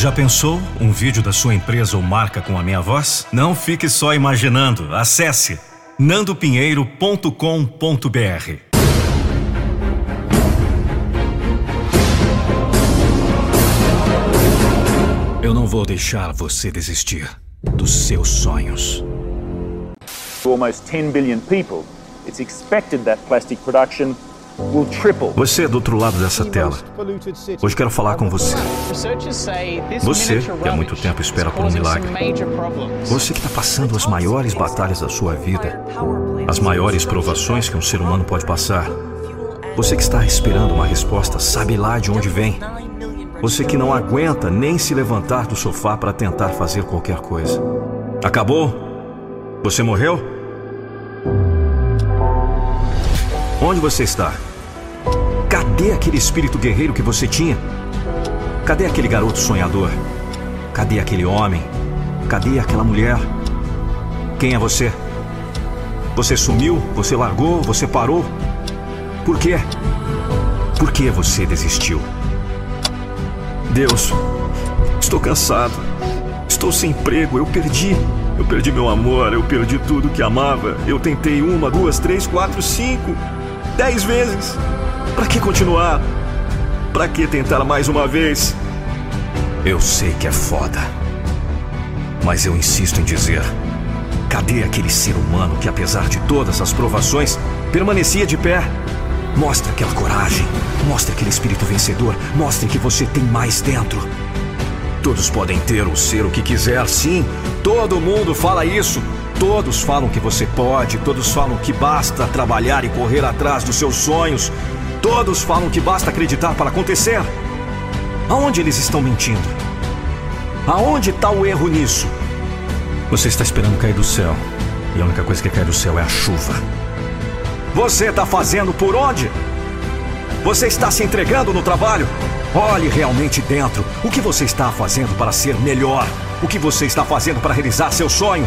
Já pensou um vídeo da sua empresa ou marca com a minha voz? Não fique só imaginando. Acesse nandopinheiro.com.br. Eu não vou deixar você desistir dos seus sonhos. almost 10 billion people, it's expected that plastic production. Você é do outro lado dessa tela. Hoje quero falar com você. Você que há muito tempo espera por um milagre. Você que está passando as maiores batalhas da sua vida, as maiores provações que um ser humano pode passar. Você que está esperando uma resposta, sabe lá de onde vem. Você que não aguenta nem se levantar do sofá para tentar fazer qualquer coisa. Acabou? Você morreu? Onde você está? Cadê aquele espírito guerreiro que você tinha? Cadê aquele garoto sonhador? Cadê aquele homem? Cadê aquela mulher? Quem é você? Você sumiu? Você largou? Você parou? Por quê? Por que você desistiu? Deus, estou cansado. Estou sem emprego. Eu perdi. Eu perdi meu amor. Eu perdi tudo que amava. Eu tentei uma, duas, três, quatro, cinco, dez vezes. Para que continuar? Para que tentar mais uma vez? Eu sei que é foda. Mas eu insisto em dizer: cadê aquele ser humano que, apesar de todas as provações, permanecia de pé? Mostre aquela coragem, mostre aquele espírito vencedor, mostre que você tem mais dentro. Todos podem ter ou ser o que quiser, sim. Todo mundo fala isso. Todos falam que você pode, todos falam que basta trabalhar e correr atrás dos seus sonhos. Todos falam que basta acreditar para acontecer. Aonde eles estão mentindo? Aonde está o erro nisso? Você está esperando cair do céu. E a única coisa que cai do céu é a chuva. Você está fazendo por onde? Você está se entregando no trabalho? Olhe realmente dentro. O que você está fazendo para ser melhor? O que você está fazendo para realizar seu sonho?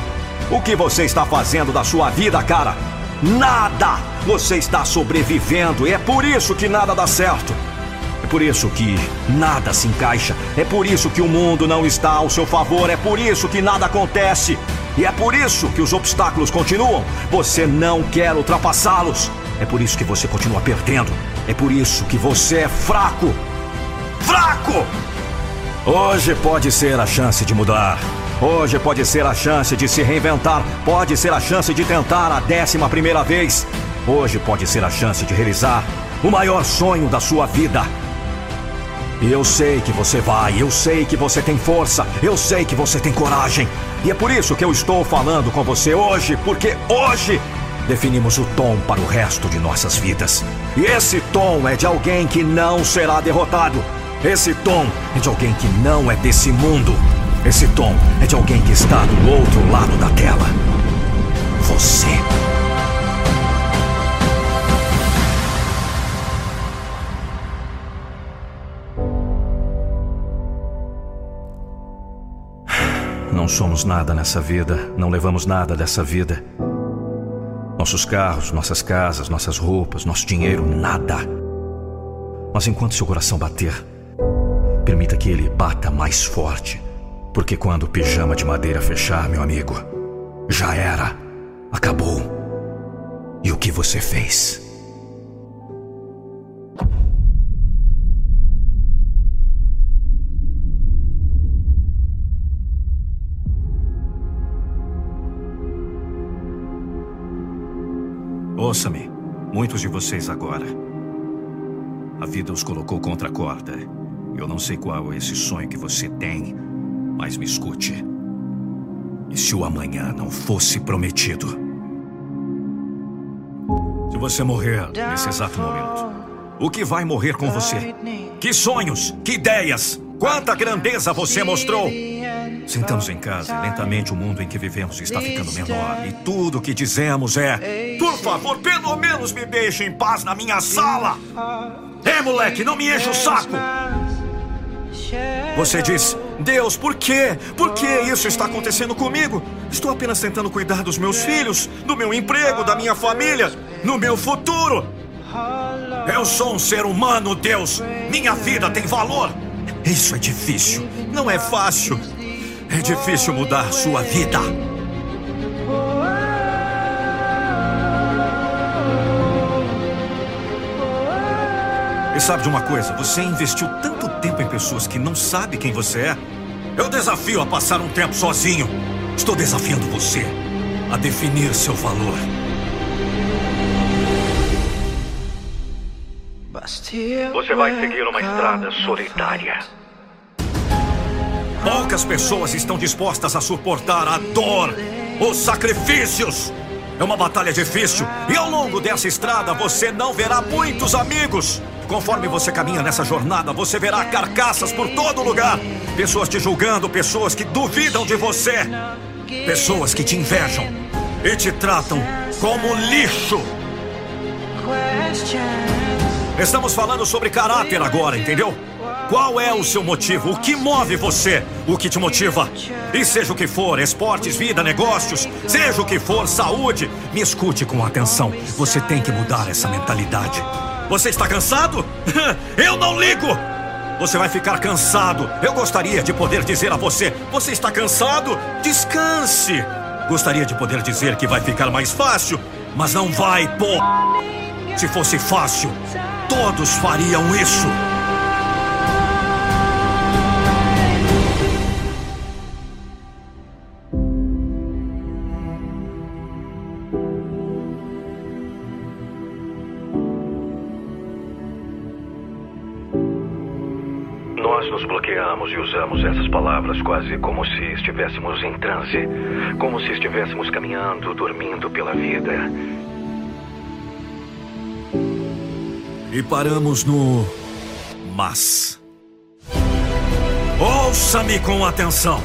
O que você está fazendo da sua vida, cara? Nada! Você está sobrevivendo e é por isso que nada dá certo. É por isso que nada se encaixa. É por isso que o mundo não está ao seu favor. É por isso que nada acontece. E é por isso que os obstáculos continuam. Você não quer ultrapassá-los. É por isso que você continua perdendo. É por isso que você é fraco. Fraco! Hoje pode ser a chance de mudar. Hoje pode ser a chance de se reinventar. Pode ser a chance de tentar a décima primeira vez. Hoje pode ser a chance de realizar o maior sonho da sua vida. E eu sei que você vai, eu sei que você tem força, eu sei que você tem coragem. E é por isso que eu estou falando com você hoje, porque hoje definimos o tom para o resto de nossas vidas. E esse tom é de alguém que não será derrotado. Esse tom é de alguém que não é desse mundo. Esse tom é de alguém que está do outro lado da tela. Você. Não somos nada nessa vida, não levamos nada dessa vida. Nossos carros, nossas casas, nossas roupas, nosso dinheiro, nada. Mas enquanto seu coração bater, permita que ele bata mais forte. Porque quando o pijama de madeira fechar, meu amigo, já era. Acabou. E o que você fez? Ouça-me, muitos de vocês agora. A vida os colocou contra a corda. Eu não sei qual é esse sonho que você tem, mas me escute. E se o amanhã não fosse prometido? Se você morrer nesse exato momento, o que vai morrer com você? Que sonhos, que ideias, quanta grandeza você mostrou! Sentamos em casa e lentamente o mundo em que vivemos está ficando menor. E tudo o que dizemos é: Por favor, pelo menos me deixe em paz na minha sala! É, moleque, não me enche o saco! Você diz: Deus, por quê? Por que isso está acontecendo comigo? Estou apenas tentando cuidar dos meus filhos, do meu emprego, da minha família, no meu futuro. Eu sou um ser humano, Deus. Minha vida tem valor. Isso é difícil. Não é fácil. É difícil mudar sua vida. E sabe de uma coisa? Você investiu tanto tempo em pessoas que não sabe quem você é. Eu desafio a passar um tempo sozinho. Estou desafiando você a definir seu valor. Você vai seguir uma estrada solitária. Poucas pessoas estão dispostas a suportar a dor, os sacrifícios. É uma batalha difícil e ao longo dessa estrada você não verá muitos amigos. Conforme você caminha nessa jornada, você verá carcaças por todo lugar. Pessoas te julgando, pessoas que duvidam de você. Pessoas que te invejam e te tratam como lixo. Estamos falando sobre caráter agora, entendeu? Qual é o seu motivo? O que move você? O que te motiva? E seja o que for, esportes, vida, negócios, seja o que for, saúde, me escute com atenção. Você tem que mudar essa mentalidade. Você está cansado? Eu não ligo! Você vai ficar cansado. Eu gostaria de poder dizer a você: você está cansado? Descanse. Gostaria de poder dizer que vai ficar mais fácil, mas não vai, pô. Se fosse fácil, todos fariam isso. E usamos essas palavras quase como se estivéssemos em transe, como se estivéssemos caminhando, dormindo pela vida. E paramos no mas. Ouça-me com atenção.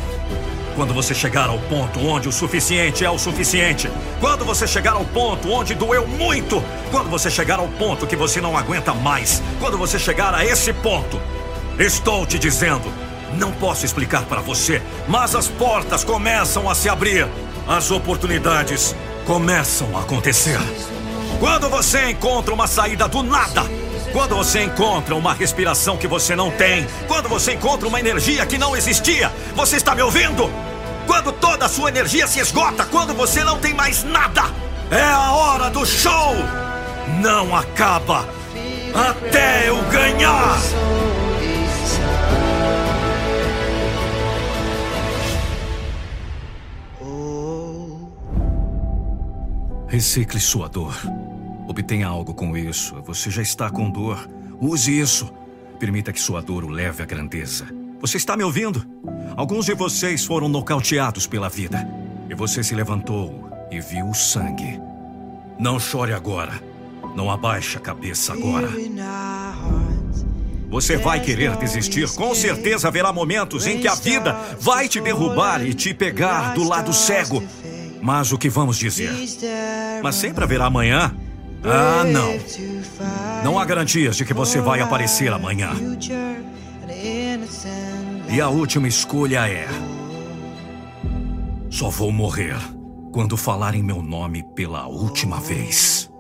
Quando você chegar ao ponto onde o suficiente é o suficiente, quando você chegar ao ponto onde doeu muito, quando você chegar ao ponto que você não aguenta mais, quando você chegar a esse ponto, estou te dizendo, não posso explicar para você, mas as portas começam a se abrir, as oportunidades começam a acontecer. Quando você encontra uma saída do nada, quando você encontra uma respiração que você não tem, quando você encontra uma energia que não existia, você está me ouvindo? Quando toda a sua energia se esgota, quando você não tem mais nada, é a hora do show! Não acaba até eu ganhar! Recicle sua dor. Obtenha algo com isso. Você já está com dor. Use isso. Permita que sua dor o leve à grandeza. Você está me ouvindo? Alguns de vocês foram nocauteados pela vida. E você se levantou e viu o sangue. Não chore agora. Não abaixe a cabeça agora. Você vai querer desistir. Com certeza haverá momentos em que a vida vai te derrubar e te pegar do lado cego. Mas o que vamos dizer? Mas sempre haverá amanhã? Ah, não. Não há garantias de que você vai aparecer amanhã. E a última escolha é: só vou morrer quando falarem meu nome pela última vez.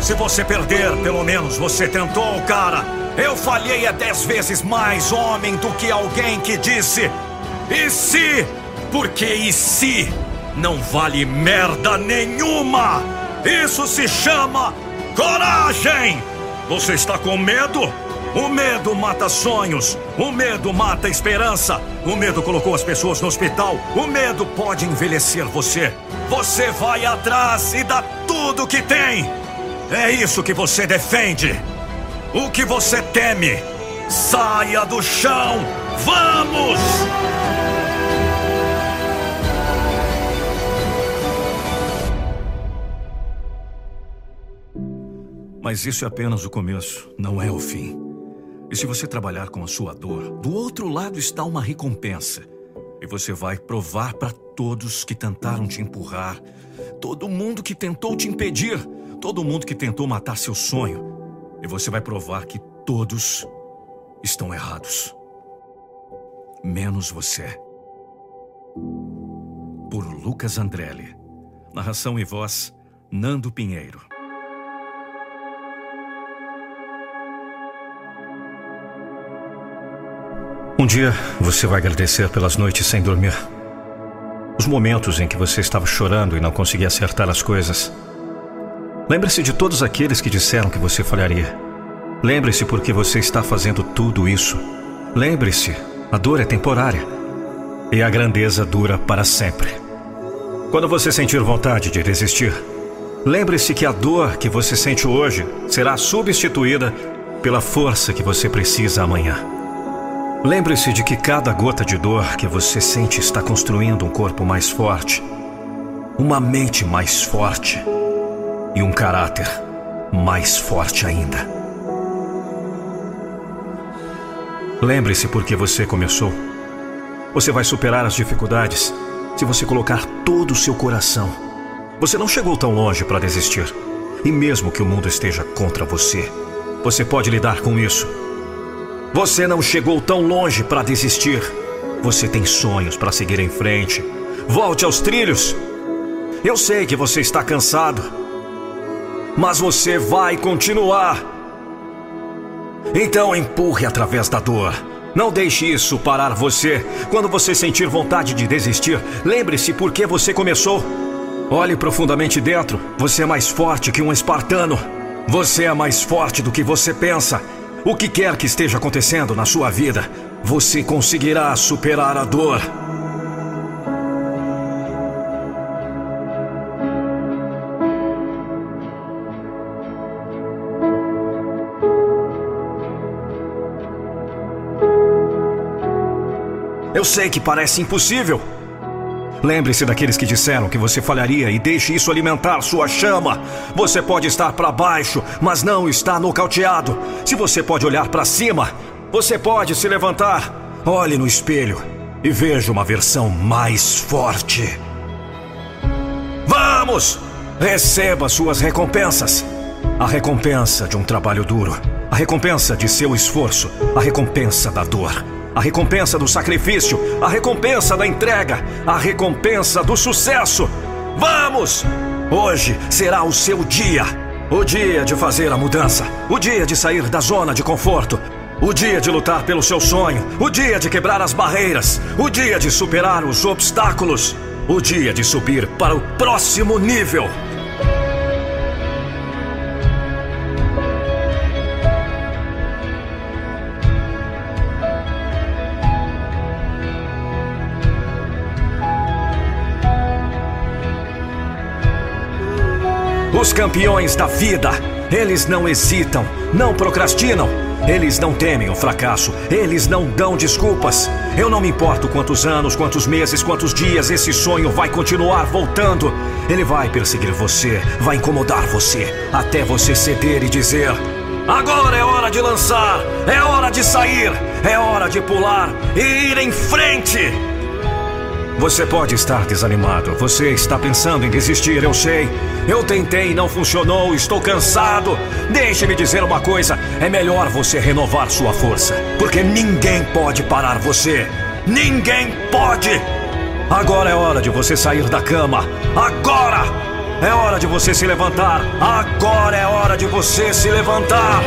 Se você perder, pelo menos você tentou, cara. Eu falhei é dez vezes mais homem do que alguém que disse: E se? Porque e se? Não vale merda nenhuma! Isso se chama coragem! Você está com medo? O medo mata sonhos, o medo mata esperança, o medo colocou as pessoas no hospital, o medo pode envelhecer você. Você vai atrás e dá tudo que tem. É isso que você defende. O que você teme? Saia do chão! Vamos! Mas isso é apenas o começo, não é o fim. E se você trabalhar com a sua dor, do outro lado está uma recompensa. E você vai provar para todos que tentaram te empurrar, todo mundo que tentou te impedir, todo mundo que tentou matar seu sonho. E você vai provar que todos estão errados. Menos você. Por Lucas Andrelli. Narração e voz: Nando Pinheiro. Um dia você vai agradecer pelas noites sem dormir. Os momentos em que você estava chorando e não conseguia acertar as coisas. Lembre-se de todos aqueles que disseram que você falharia. Lembre-se porque você está fazendo tudo isso. Lembre-se, a dor é temporária e a grandeza dura para sempre. Quando você sentir vontade de desistir, lembre-se que a dor que você sente hoje será substituída pela força que você precisa amanhã. Lembre-se de que cada gota de dor que você sente está construindo um corpo mais forte, uma mente mais forte e um caráter mais forte ainda. Lembre-se por que você começou. Você vai superar as dificuldades se você colocar todo o seu coração. Você não chegou tão longe para desistir. E mesmo que o mundo esteja contra você, você pode lidar com isso você não chegou tão longe para desistir. Você tem sonhos para seguir em frente. Volte aos trilhos. Eu sei que você está cansado, mas você vai continuar. Então empurre através da dor. Não deixe isso parar você. Quando você sentir vontade de desistir, lembre-se por que você começou. Olhe profundamente dentro. Você é mais forte que um espartano. Você é mais forte do que você pensa. O que quer que esteja acontecendo na sua vida, você conseguirá superar a dor. Eu sei que parece impossível. Lembre-se daqueles que disseram que você falharia e deixe isso alimentar sua chama. Você pode estar para baixo, mas não está nocauteado. Se você pode olhar para cima, você pode se levantar. Olhe no espelho e veja uma versão mais forte. Vamos! Receba suas recompensas. A recompensa de um trabalho duro, a recompensa de seu esforço, a recompensa da dor a recompensa do sacrifício, a recompensa da entrega, a recompensa do sucesso. Vamos! Hoje será o seu dia. O dia de fazer a mudança, o dia de sair da zona de conforto, o dia de lutar pelo seu sonho, o dia de quebrar as barreiras, o dia de superar os obstáculos, o dia de subir para o próximo nível. Os campeões da vida, eles não hesitam, não procrastinam, eles não temem o fracasso, eles não dão desculpas. Eu não me importo quantos anos, quantos meses, quantos dias esse sonho vai continuar voltando. Ele vai perseguir você, vai incomodar você, até você ceder e dizer: Agora é hora de lançar, é hora de sair, é hora de pular e ir em frente. Você pode estar desanimado, você está pensando em desistir, eu sei. Eu tentei, não funcionou, estou cansado. Deixe-me dizer uma coisa: é melhor você renovar sua força, porque ninguém pode parar você. Ninguém pode! Agora é hora de você sair da cama. Agora! É hora de você se levantar. Agora é hora de você se levantar.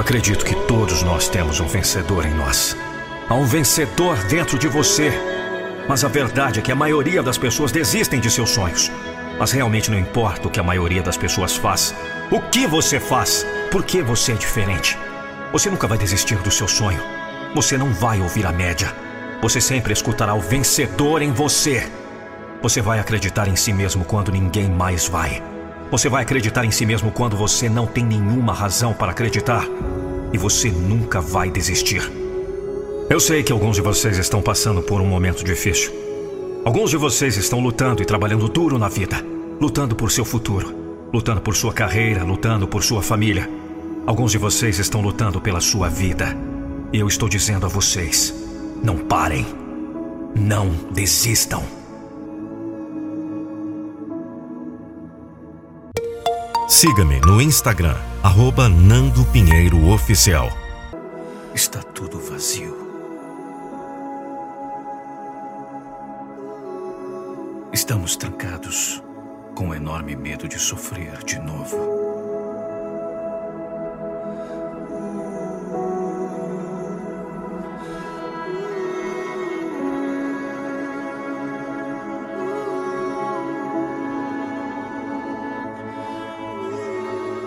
Acredito que todos nós temos um vencedor em nós. Há um vencedor dentro de você. Mas a verdade é que a maioria das pessoas desistem de seus sonhos. Mas realmente não importa o que a maioria das pessoas faz. O que você faz? Por que você é diferente? Você nunca vai desistir do seu sonho. Você não vai ouvir a média. Você sempre escutará o vencedor em você. Você vai acreditar em si mesmo quando ninguém mais vai. Você vai acreditar em si mesmo quando você não tem nenhuma razão para acreditar. E você nunca vai desistir. Eu sei que alguns de vocês estão passando por um momento difícil. Alguns de vocês estão lutando e trabalhando duro na vida, lutando por seu futuro, lutando por sua carreira, lutando por sua família. Alguns de vocês estão lutando pela sua vida. E eu estou dizendo a vocês: não parem. Não desistam. Siga-me no Instagram, arroba Nando Pinheiro Oficial. Está tudo vazio. Estamos trancados, com um enorme medo de sofrer de novo.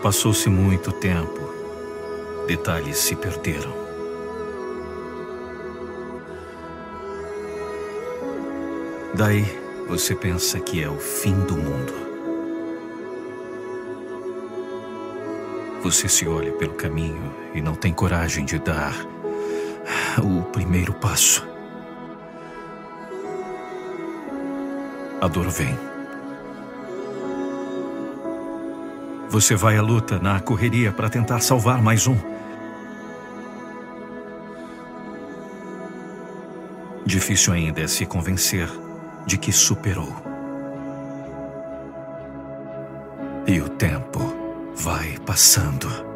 Passou-se muito tempo. Detalhes se perderam. Daí você pensa que é o fim do mundo. Você se olha pelo caminho e não tem coragem de dar o primeiro passo. A dor vem. Você vai à luta, na correria, para tentar salvar mais um. Difícil ainda é se convencer de que superou. E o tempo vai passando.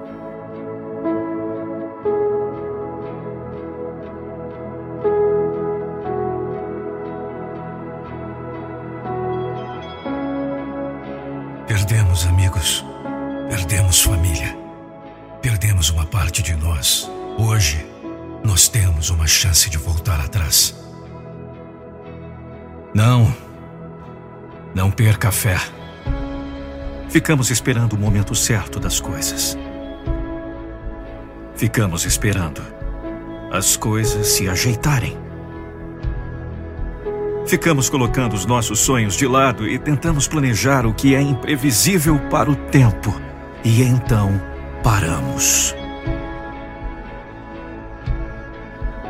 Hoje, nós temos uma chance de voltar atrás. Não. Não perca a fé. Ficamos esperando o momento certo das coisas. Ficamos esperando as coisas se ajeitarem. Ficamos colocando os nossos sonhos de lado e tentamos planejar o que é imprevisível para o tempo. E então paramos.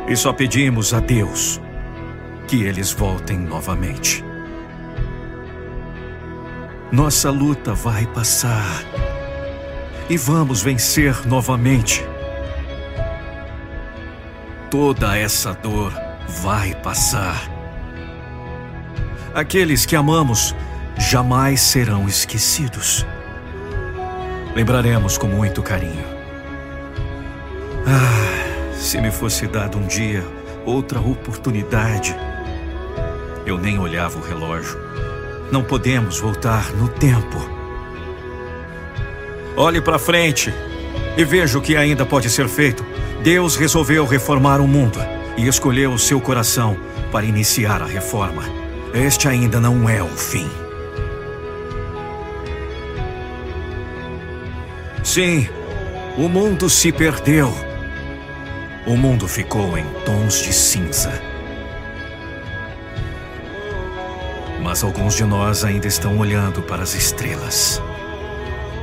E só pedimos a Deus que eles voltem novamente. Nossa luta vai passar e vamos vencer novamente. Toda essa dor vai passar. Aqueles que amamos jamais serão esquecidos lembraremos com muito carinho. Ah, se me fosse dado um dia outra oportunidade. Eu nem olhava o relógio. Não podemos voltar no tempo. Olhe para frente e veja o que ainda pode ser feito. Deus resolveu reformar o mundo e escolheu o seu coração para iniciar a reforma. Este ainda não é o fim. Sim, o mundo se perdeu. O mundo ficou em tons de cinza. Mas alguns de nós ainda estão olhando para as estrelas.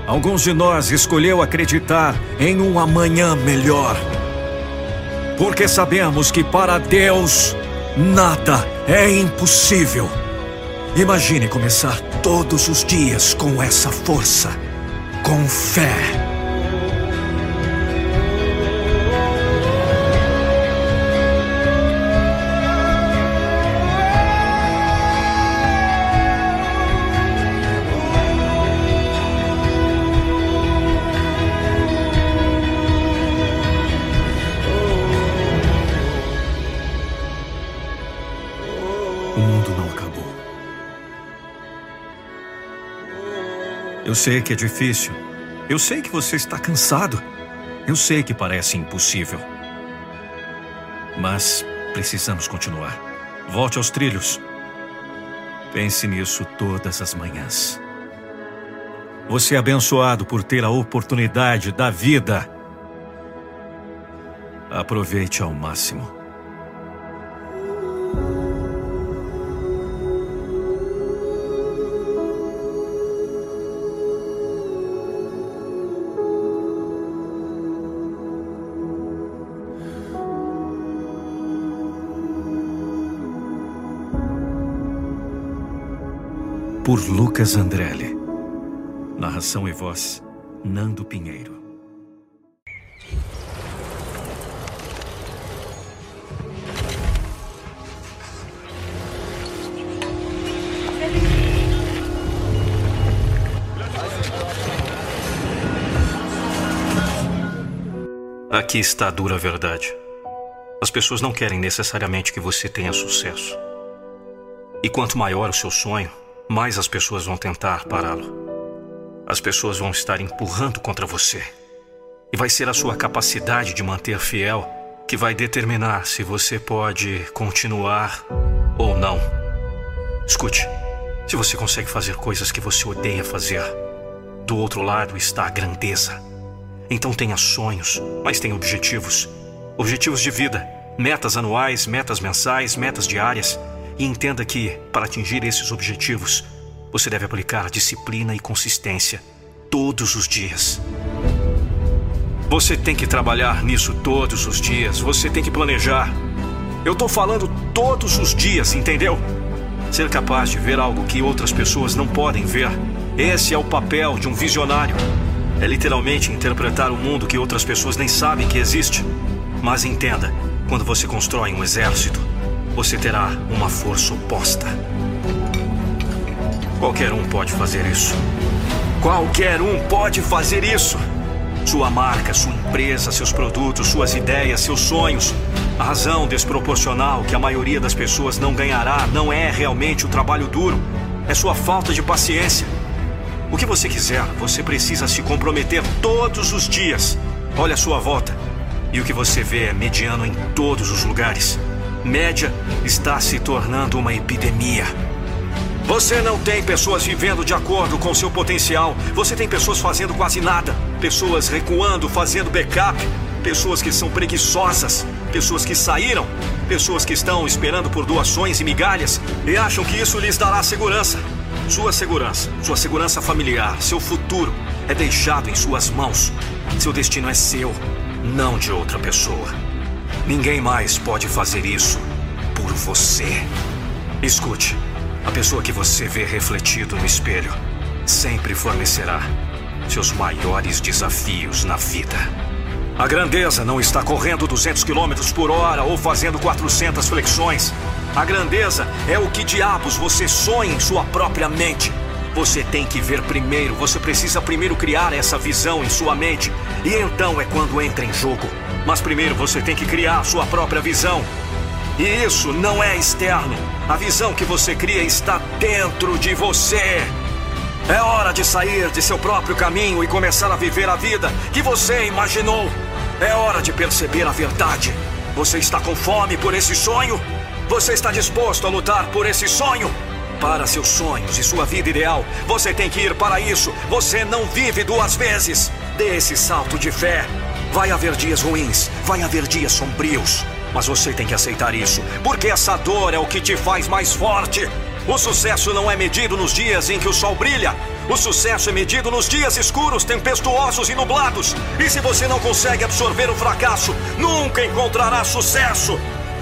Alguns de nós escolheu acreditar em um amanhã melhor. Porque sabemos que para Deus nada é impossível. Imagine começar todos os dias com essa força, com fé. Sei que é difícil. Eu sei que você está cansado. Eu sei que parece impossível. Mas precisamos continuar. Volte aos trilhos. Pense nisso todas as manhãs. Você é abençoado por ter a oportunidade da vida. Aproveite ao máximo. por Lucas Andrelli. Narração e voz, Nando Pinheiro. Aqui está a dura verdade. As pessoas não querem necessariamente que você tenha sucesso. E quanto maior o seu sonho, mais as pessoas vão tentar pará-lo. As pessoas vão estar empurrando contra você. E vai ser a sua capacidade de manter fiel que vai determinar se você pode continuar ou não. Escute, se você consegue fazer coisas que você odeia fazer, do outro lado está a grandeza. Então tenha sonhos, mas tenha objetivos. Objetivos de vida, metas anuais, metas mensais, metas diárias. E entenda que, para atingir esses objetivos, você deve aplicar disciplina e consistência todos os dias. Você tem que trabalhar nisso todos os dias. Você tem que planejar. Eu estou falando todos os dias, entendeu? Ser capaz de ver algo que outras pessoas não podem ver. Esse é o papel de um visionário. É literalmente interpretar o mundo que outras pessoas nem sabem que existe. Mas entenda, quando você constrói um exército, você terá uma força oposta. Qualquer um pode fazer isso. Qualquer um pode fazer isso. Sua marca, sua empresa, seus produtos, suas ideias, seus sonhos. A razão desproporcional que a maioria das pessoas não ganhará não é realmente o trabalho duro, é sua falta de paciência. O que você quiser, você precisa se comprometer todos os dias. Olha a sua volta. E o que você vê é mediano em todos os lugares. Média está se tornando uma epidemia. Você não tem pessoas vivendo de acordo com seu potencial. Você tem pessoas fazendo quase nada. Pessoas recuando, fazendo backup. Pessoas que são preguiçosas. Pessoas que saíram. Pessoas que estão esperando por doações e migalhas e acham que isso lhes dará segurança. Sua segurança, sua segurança familiar, seu futuro é deixado em suas mãos. Seu destino é seu, não de outra pessoa. Ninguém mais pode fazer isso por você. Escute. A pessoa que você vê refletido no espelho sempre fornecerá seus maiores desafios na vida. A grandeza não está correndo 200 km por hora ou fazendo 400 flexões. A grandeza é o que diabos você sonha em sua própria mente. Você tem que ver primeiro, você precisa primeiro criar essa visão em sua mente. E então é quando entra em jogo. Mas primeiro você tem que criar sua própria visão. E isso não é externo. A visão que você cria está dentro de você. É hora de sair de seu próprio caminho e começar a viver a vida que você imaginou. É hora de perceber a verdade. Você está com fome por esse sonho? Você está disposto a lutar por esse sonho? Para seus sonhos e sua vida ideal, você tem que ir para isso. Você não vive duas vezes. Dê esse salto de fé. Vai haver dias ruins, vai haver dias sombrios. Mas você tem que aceitar isso, porque essa dor é o que te faz mais forte. O sucesso não é medido nos dias em que o sol brilha. O sucesso é medido nos dias escuros, tempestuosos e nublados. E se você não consegue absorver o fracasso, nunca encontrará sucesso.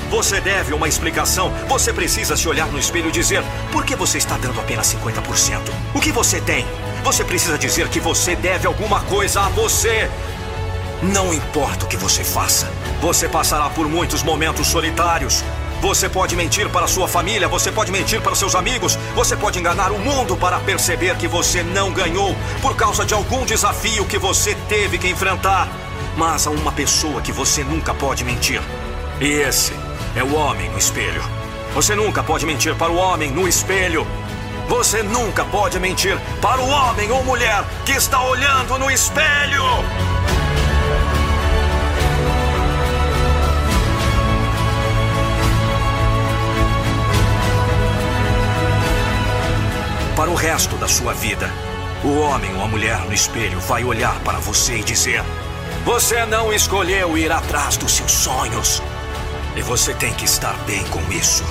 Você deve uma explicação. Você precisa se olhar no espelho e dizer: por que você está dando apenas 50%? O que você tem? Você precisa dizer que você deve alguma coisa a você. Não importa o que você faça, você passará por muitos momentos solitários. Você pode mentir para sua família, você pode mentir para seus amigos, você pode enganar o mundo para perceber que você não ganhou por causa de algum desafio que você teve que enfrentar. Mas há uma pessoa que você nunca pode mentir. E esse é o homem no espelho. Você nunca pode mentir para o homem no espelho. Você nunca pode mentir para o homem ou mulher que está olhando no espelho. Para o resto da sua vida. O homem ou a mulher no espelho vai olhar para você e dizer: Você não escolheu ir atrás dos seus sonhos. E você tem que estar bem com isso.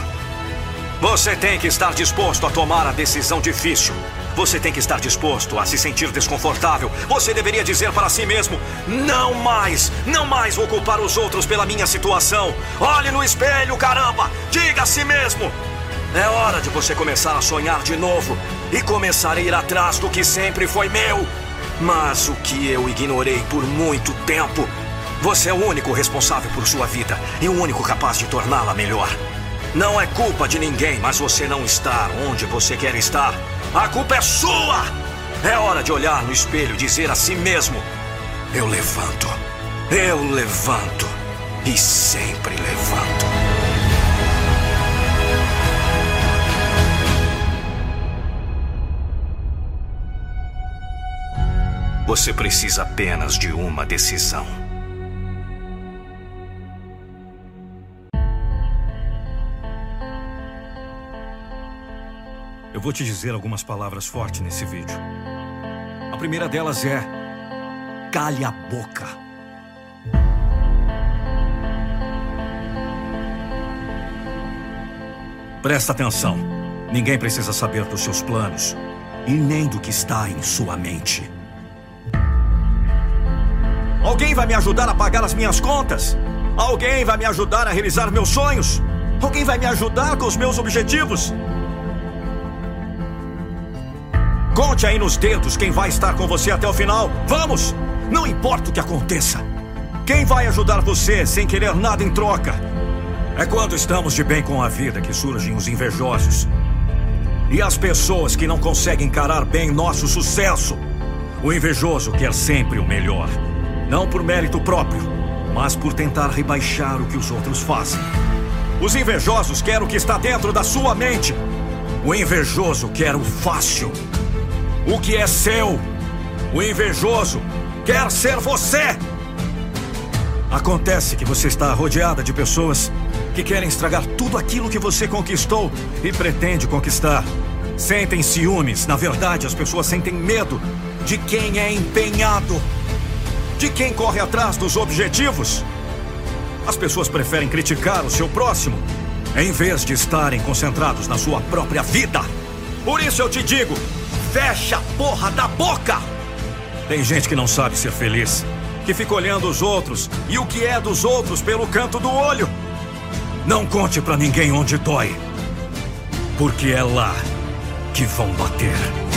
Você tem que estar disposto a tomar a decisão difícil. Você tem que estar disposto a se sentir desconfortável. Você deveria dizer para si mesmo: Não mais, não mais vou culpar os outros pela minha situação. Olhe no espelho, caramba! Diga a si mesmo: É hora de você começar a sonhar de novo e começar a ir atrás do que sempre foi meu. Mas o que eu ignorei por muito tempo. Você é o único responsável por sua vida e o único capaz de torná-la melhor. Não é culpa de ninguém, mas você não está onde você quer estar. A culpa é sua! É hora de olhar no espelho e dizer a si mesmo: Eu levanto, Eu levanto e sempre levanto. Você precisa apenas de uma decisão. Eu vou te dizer algumas palavras fortes nesse vídeo. A primeira delas é: cale a boca. Presta atenção. Ninguém precisa saber dos seus planos e nem do que está em sua mente. Alguém vai me ajudar a pagar as minhas contas? Alguém vai me ajudar a realizar meus sonhos? Alguém vai me ajudar com os meus objetivos? Conte aí nos dedos quem vai estar com você até o final. Vamos! Não importa o que aconteça. Quem vai ajudar você sem querer nada em troca? É quando estamos de bem com a vida que surgem os invejosos. E as pessoas que não conseguem encarar bem nosso sucesso. O invejoso quer sempre o melhor. Não por mérito próprio, mas por tentar rebaixar o que os outros fazem. Os invejosos querem o que está dentro da sua mente. O invejoso quer o fácil o que é seu. O invejoso quer ser você. Acontece que você está rodeada de pessoas que querem estragar tudo aquilo que você conquistou e pretende conquistar. Sentem ciúmes, na verdade, as pessoas sentem medo de quem é empenhado, de quem corre atrás dos objetivos. As pessoas preferem criticar o seu próximo em vez de estarem concentrados na sua própria vida. Por isso eu te digo: Fecha a porra da boca! Tem gente que não sabe ser feliz, que fica olhando os outros e o que é dos outros pelo canto do olho. Não conte para ninguém onde dói, porque é lá que vão bater.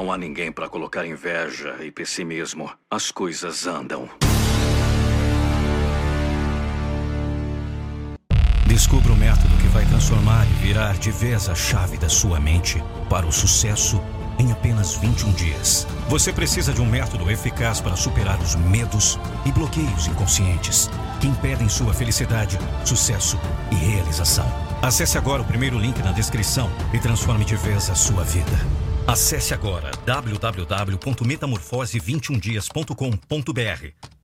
Não há ninguém para colocar inveja e pessimismo, as coisas andam. Descubra o método que vai transformar e virar de vez a chave da sua mente para o sucesso em apenas 21 dias. Você precisa de um método eficaz para superar os medos e bloqueios inconscientes que impedem sua felicidade, sucesso e realização. Acesse agora o primeiro link na descrição e transforme de vez a sua vida. Acesse agora www.metamorfose21dias.com.br